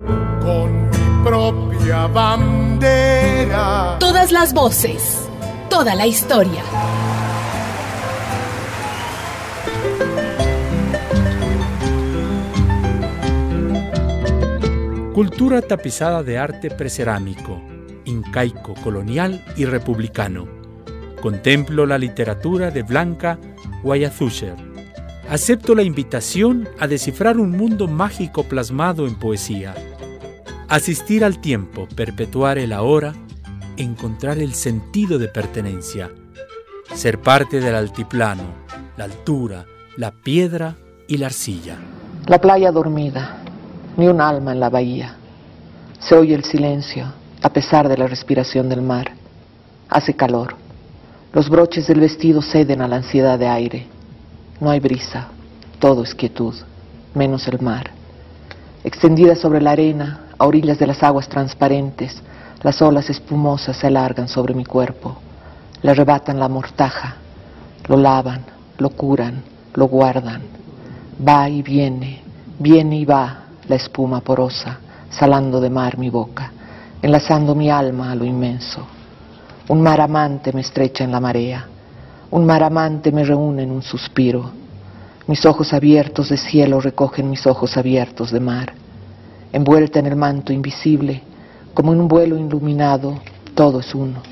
Con mi propia bandera. Todas las voces, toda la historia. Cultura tapizada de arte precerámico, incaico, colonial y republicano. Contemplo la literatura de Blanca Guayazúcher. Acepto la invitación a descifrar un mundo mágico plasmado en poesía. Asistir al tiempo, perpetuar el ahora, encontrar el sentido de pertenencia. Ser parte del altiplano, la altura, la piedra y la arcilla. La playa dormida, ni un alma en la bahía. Se oye el silencio, a pesar de la respiración del mar. Hace calor. Los broches del vestido ceden a la ansiedad de aire. No hay brisa, todo es quietud, menos el mar. Extendida sobre la arena, a orillas de las aguas transparentes, las olas espumosas se alargan sobre mi cuerpo, le arrebatan la mortaja, lo lavan, lo curan, lo guardan. Va y viene, viene y va la espuma porosa, salando de mar mi boca, enlazando mi alma a lo inmenso. Un mar amante me estrecha en la marea, un mar amante me reúne en un suspiro. Mis ojos abiertos de cielo recogen mis ojos abiertos de mar. Envuelta en el manto invisible, como en un vuelo iluminado, todo es uno.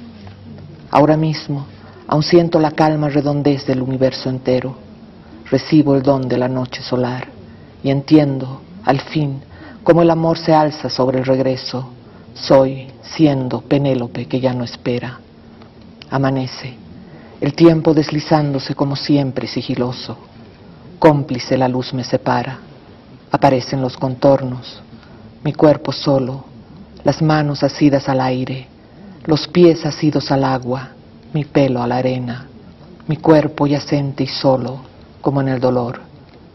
Ahora mismo, aún siento la calma redondez del universo entero. Recibo el don de la noche solar y entiendo, al fin, cómo el amor se alza sobre el regreso. Soy, siendo Penélope que ya no espera. Amanece, el tiempo deslizándose como siempre sigiloso. Cómplice la luz me separa. Aparecen los contornos, mi cuerpo solo, las manos asidas al aire, los pies asidos al agua, mi pelo a la arena, mi cuerpo yacente y solo, como en el dolor,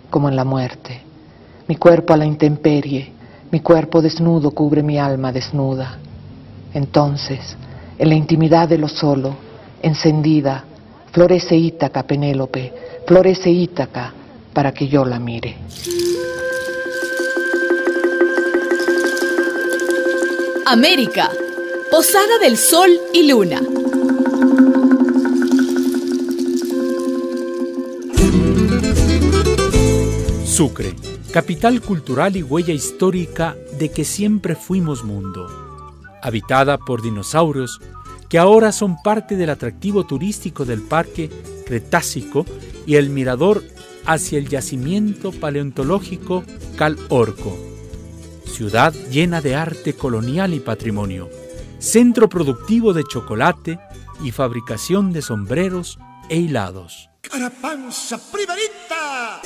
como en la muerte, mi cuerpo a la intemperie, mi cuerpo desnudo cubre mi alma desnuda. Entonces, en la intimidad de lo solo, encendida, florece Ítaca, Penélope, florece Ítaca, para que yo la mire. América, Posada del Sol y Luna. Sucre, capital cultural y huella histórica de que siempre fuimos mundo. Habitada por dinosaurios que ahora son parte del atractivo turístico del Parque Cretácico y el mirador hacia el yacimiento paleontológico Cal Orco. Ciudad llena de arte colonial y patrimonio, centro productivo de chocolate y fabricación de sombreros e hilados. Carapanza primerita.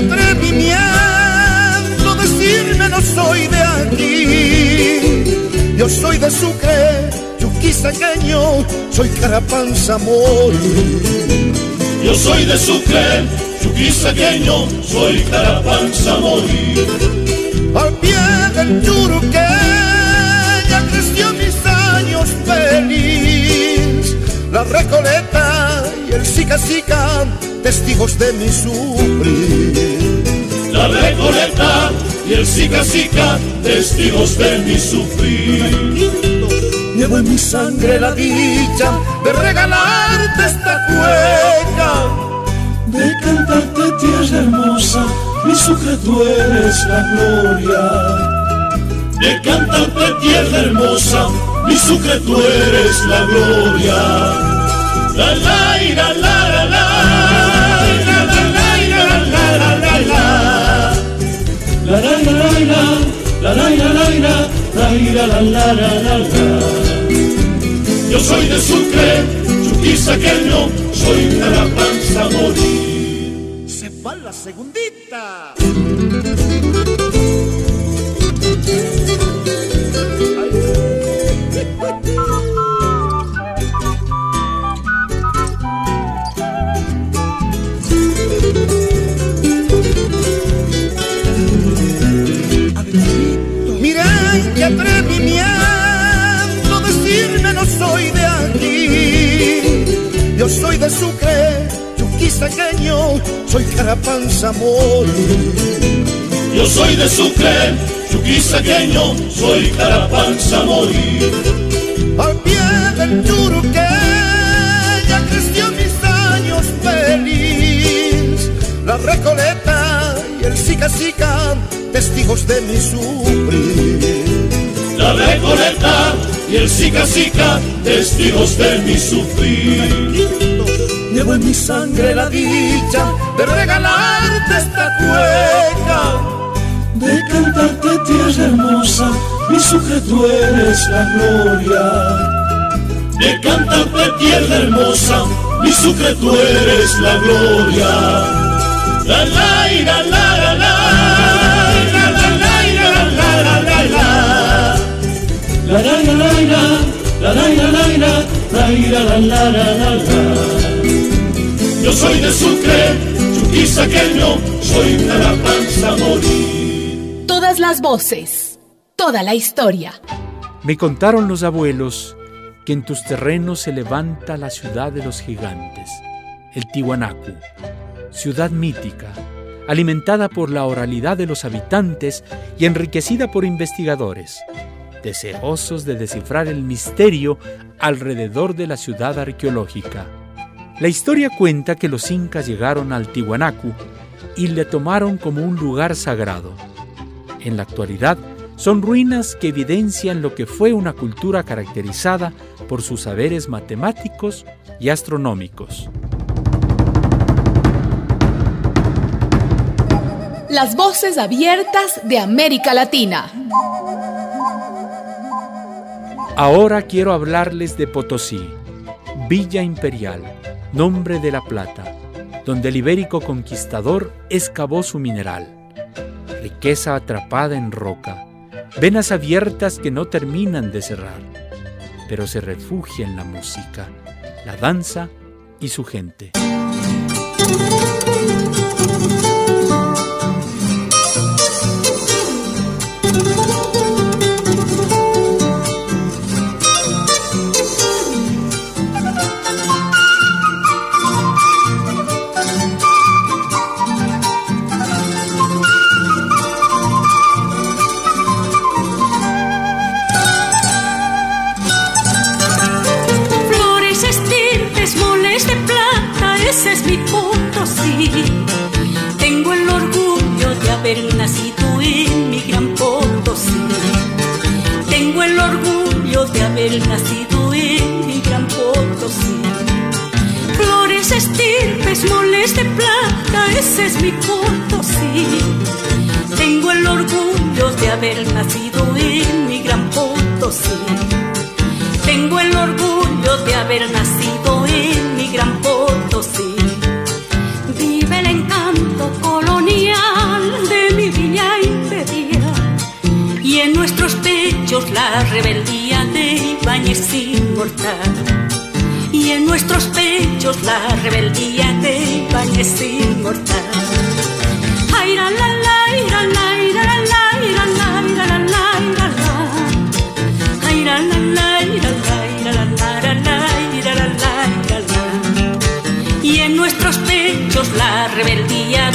Atrevimiento decirme no soy de aquí. Yo soy de Sucre, chuquisaqueño, soy carapanza mori. Yo soy de Sucre, chuquisaqueño, soy carapanza mori. Al pie del Yuruque ya creció mis años feliz. La Recoleta y el Sica Sica, testigos de mi sufrir. La Recoleta y el Sica Sica, testigos de mi sufrir. Llevo en mi sangre la dicha de regalarte esta cueca. De cantarte tierra hermosa, mi Sucre tú eres la gloria. De cantarte tierra hermosa, mi Sucre tú eres la gloria. La la la la la Yo soy de Sucre, chuquisaqueño, soy carapanza morir. Se va la segundita. Soy de Sucre, chuquisaqueño, soy carapanza mori. Yo soy de Sucre, chuquisaqueño, soy carapanza mori. Al pie del Churuque ya creció mis años feliz. La Recoleta y el Sica Sica, testigos de mi sufrir. La Recoleta y el Sica Sica, testigos de mi sufrir. Llevo en mi sangre la dicha de regalarte esta cueca. De cantarte tierra hermosa, mi Sucre tú eres la gloria. De cantarte tierra hermosa, mi Sucre tú eres la gloria. La la la la la la la la la yo soy de Sucre, chuquisaqueño, soy morir. Todas las voces, toda la historia. Me contaron los abuelos que en tus terrenos se levanta la ciudad de los gigantes, el Tiwanaku, ciudad mítica, alimentada por la oralidad de los habitantes y enriquecida por investigadores, deseosos de descifrar el misterio alrededor de la ciudad arqueológica. La historia cuenta que los incas llegaron al Tiwanaku y le tomaron como un lugar sagrado. En la actualidad, son ruinas que evidencian lo que fue una cultura caracterizada por sus saberes matemáticos y astronómicos. Las voces abiertas de América Latina. Ahora quiero hablarles de Potosí, Villa Imperial nombre de la plata, donde el ibérico conquistador excavó su mineral. Riqueza atrapada en roca, venas abiertas que no terminan de cerrar, pero se refugia en la música, la danza y su gente. Es mi Potosí. Tengo el orgullo de haber nacido en mi gran Potosí. Tengo el orgullo de haber nacido en mi gran Potosí. Vive el encanto colonial de mi villa imperial y en nuestros pechos la rebeldía es inmortal. Y en nuestros pechos la rebeldía de Iván inmortal. La, la, ira, la, ira, la, la, ira, la, ira, la, la, la. La, la, ira, la, la, la, la, la, la, la. Y en nuestros pechos la rebeldía.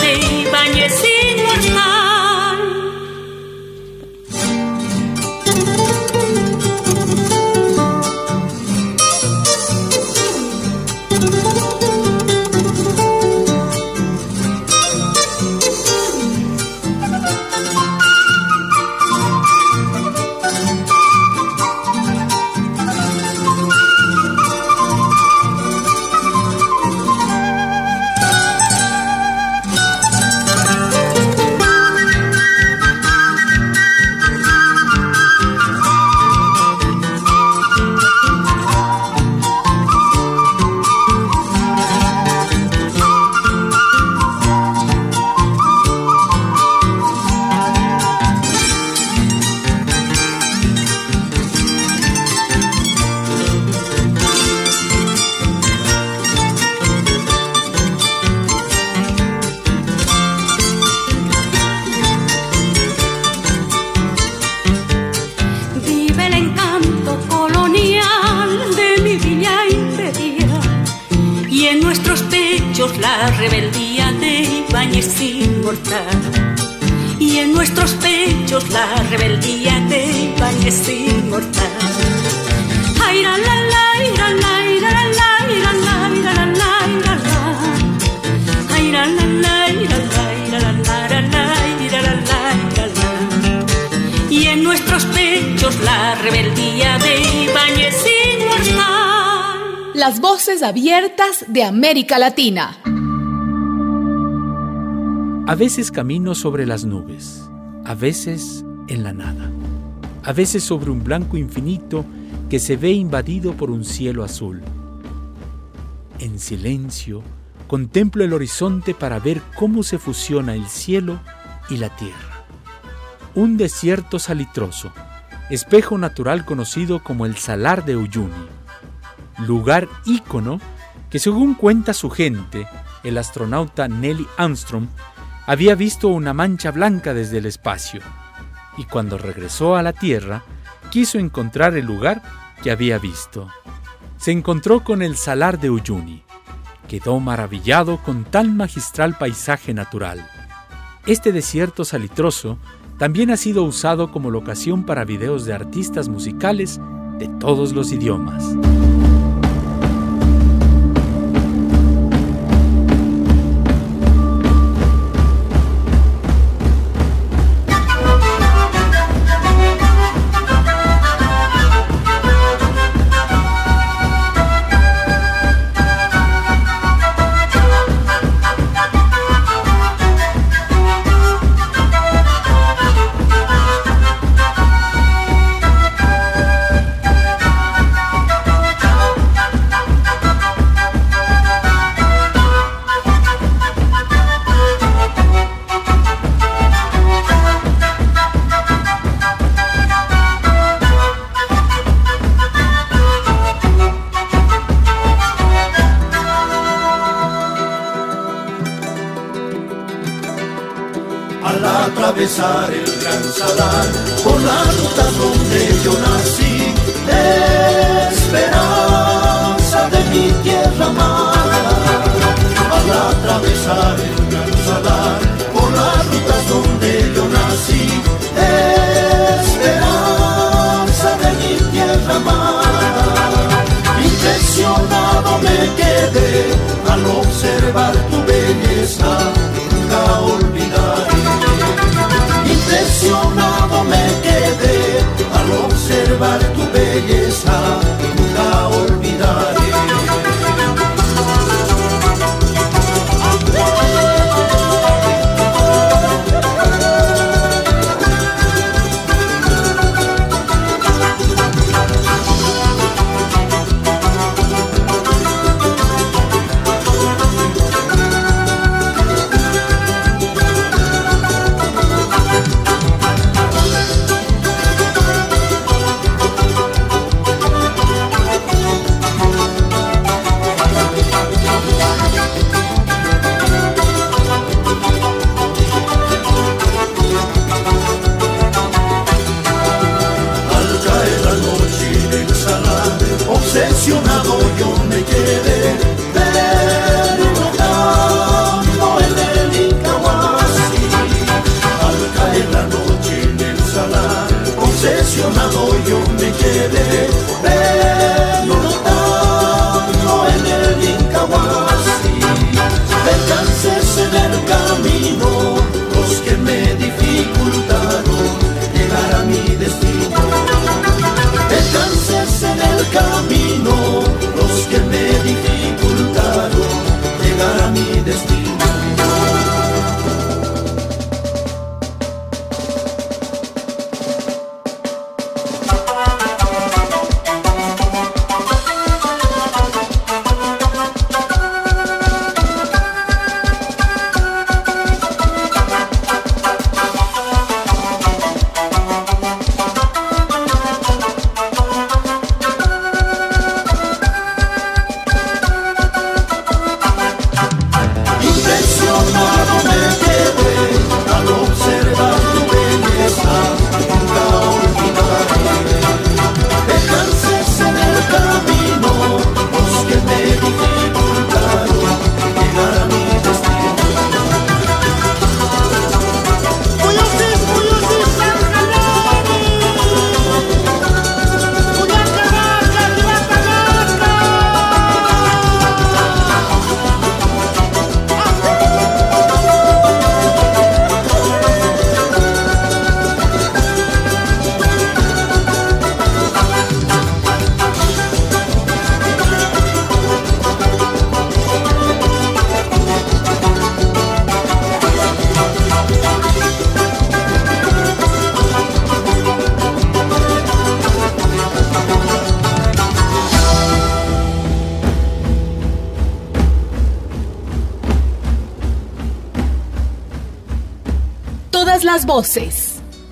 Inmortal. Ay, la, la, la, la, la, la, la, la, la, la, la, la, la. Ay, la, la, la, la, la, la, la, la, la, la, la, la. Y en nuestros pechos la rebeldía de Ibáñez inmortal. Las voces abiertas de América Latina. A veces camino sobre las nubes, a veces en la nada, a veces sobre un blanco infinito que se ve invadido por un cielo azul. En silencio, contemplo el horizonte para ver cómo se fusiona el cielo y la tierra. Un desierto salitroso, espejo natural conocido como el Salar de Uyuni, lugar ícono que según cuenta su gente, el astronauta Nelly Armstrong había visto una mancha blanca desde el espacio y cuando regresó a la Tierra quiso encontrar el lugar que había visto. Se encontró con el Salar de Uyuni. Quedó maravillado con tan magistral paisaje natural. Este desierto salitroso también ha sido usado como locación para videos de artistas musicales de todos los idiomas.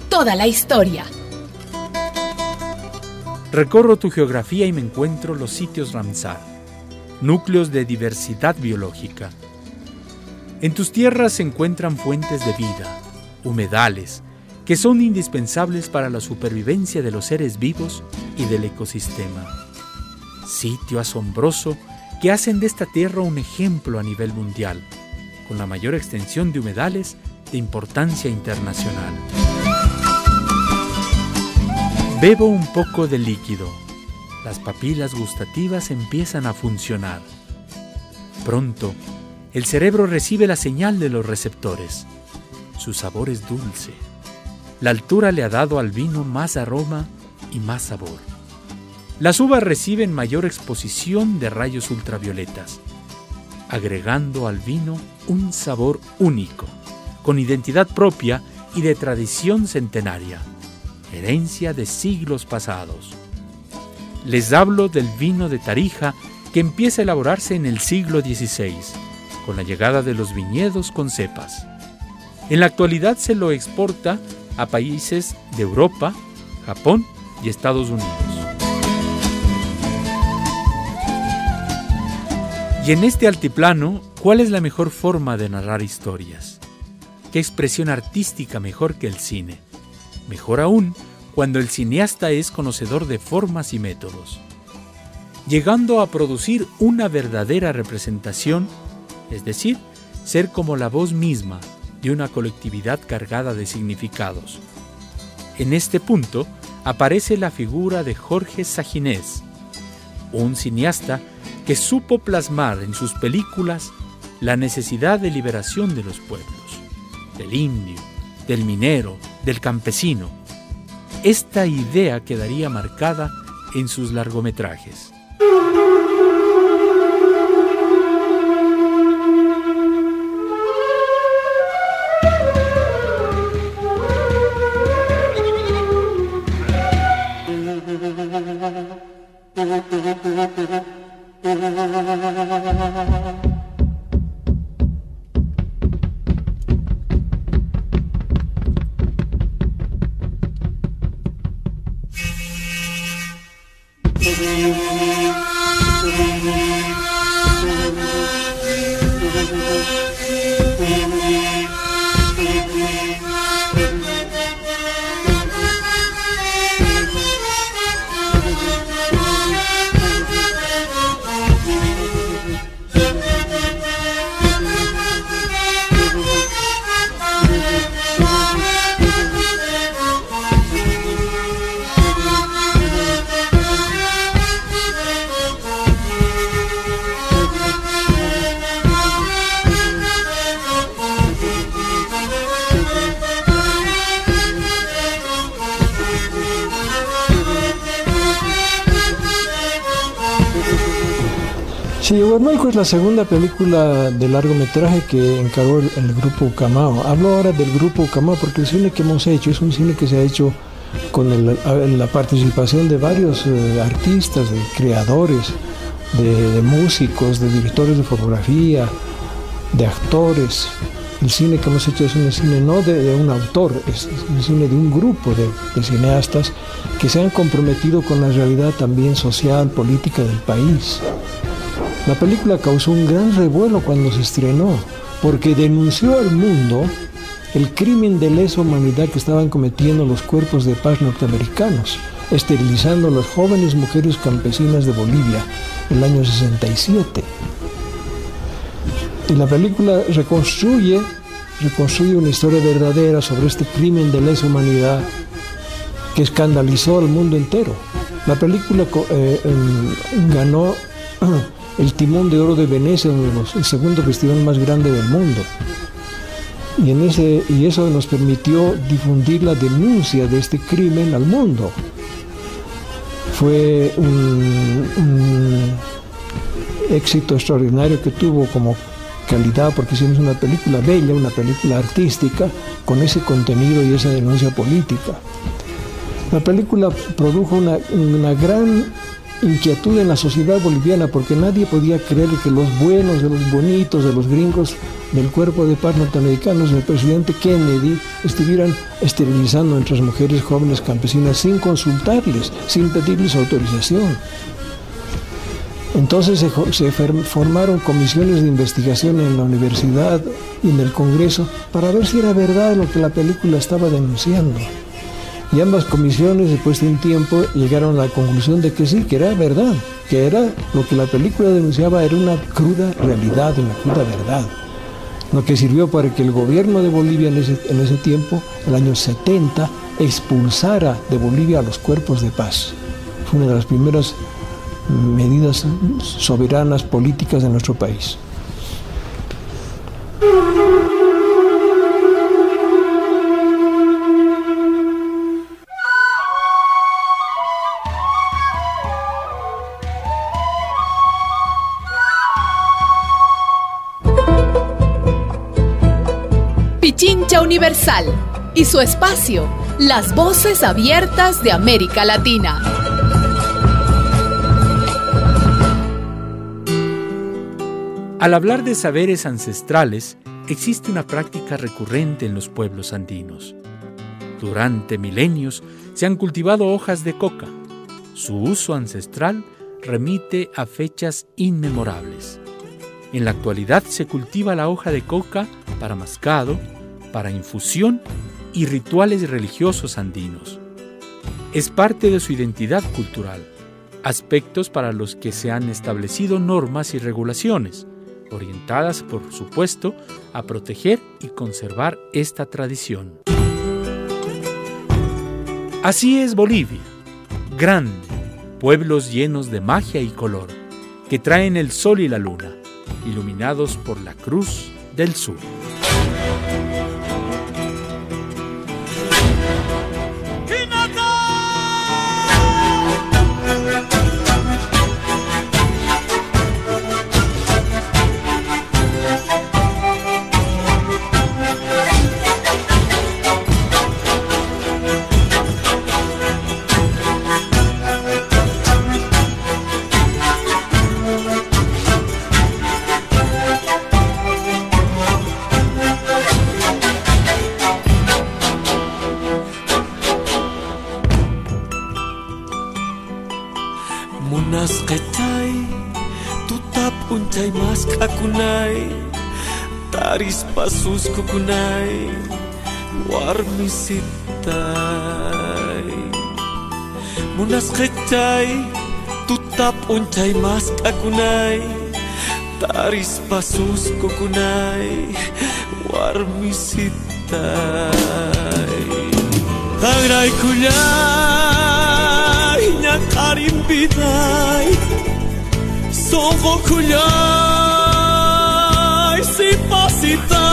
Toda la historia. Recorro tu geografía y me encuentro los sitios Ramsar, núcleos de diversidad biológica. En tus tierras se encuentran fuentes de vida, humedales, que son indispensables para la supervivencia de los seres vivos y del ecosistema. Sitio asombroso que hacen de esta tierra un ejemplo a nivel mundial, con la mayor extensión de humedales de importancia internacional. Bebo un poco de líquido. Las papilas gustativas empiezan a funcionar. Pronto, el cerebro recibe la señal de los receptores. Su sabor es dulce. La altura le ha dado al vino más aroma y más sabor. Las uvas reciben mayor exposición de rayos ultravioletas, agregando al vino un sabor único, con identidad propia y de tradición centenaria herencia de siglos pasados. Les hablo del vino de Tarija que empieza a elaborarse en el siglo XVI, con la llegada de los viñedos con cepas. En la actualidad se lo exporta a países de Europa, Japón y Estados Unidos. Y en este altiplano, ¿cuál es la mejor forma de narrar historias? ¿Qué expresión artística mejor que el cine? Mejor aún, cuando el cineasta es conocedor de formas y métodos, llegando a producir una verdadera representación, es decir, ser como la voz misma de una colectividad cargada de significados. En este punto aparece la figura de Jorge Saginés, un cineasta que supo plasmar en sus películas la necesidad de liberación de los pueblos, del indio, del minero, del campesino. Esta idea quedaría marcada en sus largometrajes. Sí, Huermalco es la segunda película de largometraje que encargó el, grupo Ucamao. Hablo ahora del grupo Ucamao porque el cine que hemos hecho es un cine que se ha hecho con la participación de varios eh, artistas, de creadores, de, músicos, de directores de fotografía, de actores. El cine que hemos hecho es un cine no de, un autor, es, es un cine de un grupo de, de cineastas que se han comprometido con la realidad también social, política del país. La película causó un gran revuelo cuando se estrenó, porque denunció al mundo el crimen de lesa humanidad que estaban cometiendo los cuerpos de paz norteamericanos, esterilizando a las jóvenes mujeres campesinas de Bolivia en el año 67. Y la película reconstruye, reconstruye una historia verdadera sobre este crimen de lesa humanidad que escandalizó al mundo entero. La película eh, em, ganó el Timón de Oro de Venecia, el segundo festival más grande del mundo. Y, en ese, y eso nos permitió difundir la denuncia de este crimen al mundo. Fue un, un éxito extraordinario que tuvo como calidad porque hicimos una película bella, una película artística con ese contenido y esa denuncia política. La película produjo una, una gran inquietud en la sociedad boliviana porque nadie podía creer que los buenos, de los bonitos, de los gringos del cuerpo de paz norteamericanos, el presidente Kennedy, estuvieran esterilizando a nuestras mujeres jóvenes campesinas sin consultarles, sin pedirles autorización. Entonces se, formaron comisiones de investigación en la universidad y en el Congreso para ver si era verdad lo que la película estaba denunciando. Y ambas comisiones, después de un tiempo, llegaron a la conclusión de que sí, que era verdad, que era lo que la película denunciaba era una cruda realidad, una cruda verdad. Lo que sirvió para que el gobierno de Bolivia en ese, en tiempo, el año 70, expulsara de Bolivia a los cuerpos de paz. Fue una de las primeras medidas soberanas políticas de nuestro país. Y su espacio, las voces abiertas de América Latina. Al hablar de saberes ancestrales, existe una práctica recurrente en los pueblos andinos. Durante milenios se han cultivado hojas de coca. Su uso ancestral remite a fechas inmemorables. En la actualidad se cultiva la hoja de coca para mascado, para infusión y rituales religiosos andinos. Es parte de su identidad cultural, aspectos para los que se han establecido normas y regulaciones, orientadas, por supuesto, a proteger y conservar esta tradición. Así es Bolivia, grande, pueblos llenos de magia y color, que traen el sol y la luna, iluminados por la cruz del sur. Pasus kukunai warmi sitai. Munas kecai tutap uncai mas kakunai. Taris pasus kukunai warmi sitai. Tagray kulay nyakarim bidai. Sogo kunai si pasitay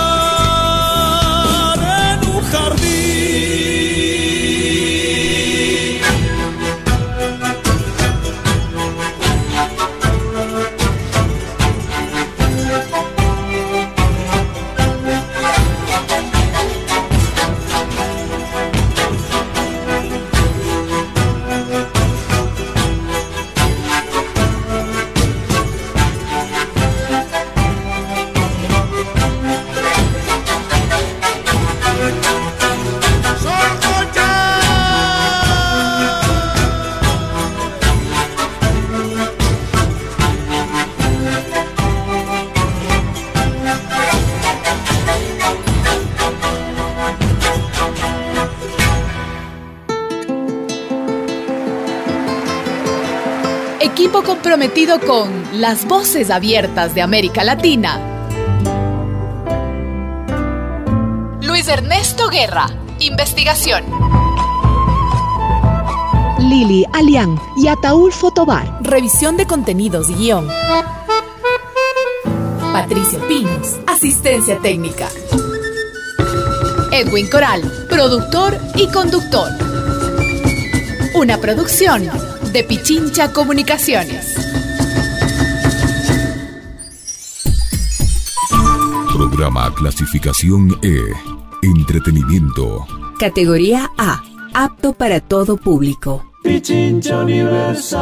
comprometido con las voces abiertas de América Latina. Luis Ernesto Guerra, investigación. Lili Alián y Ataúl Fotobar. Revisión de contenidos y guion. Patricio Pinos, asistencia técnica. Edwin Coral, productor y conductor. Una producción de Pichincha Comunicaciones. Programa clasificación E. Entretenimiento. Categoría A. Apto para todo público. Pichincha Universal.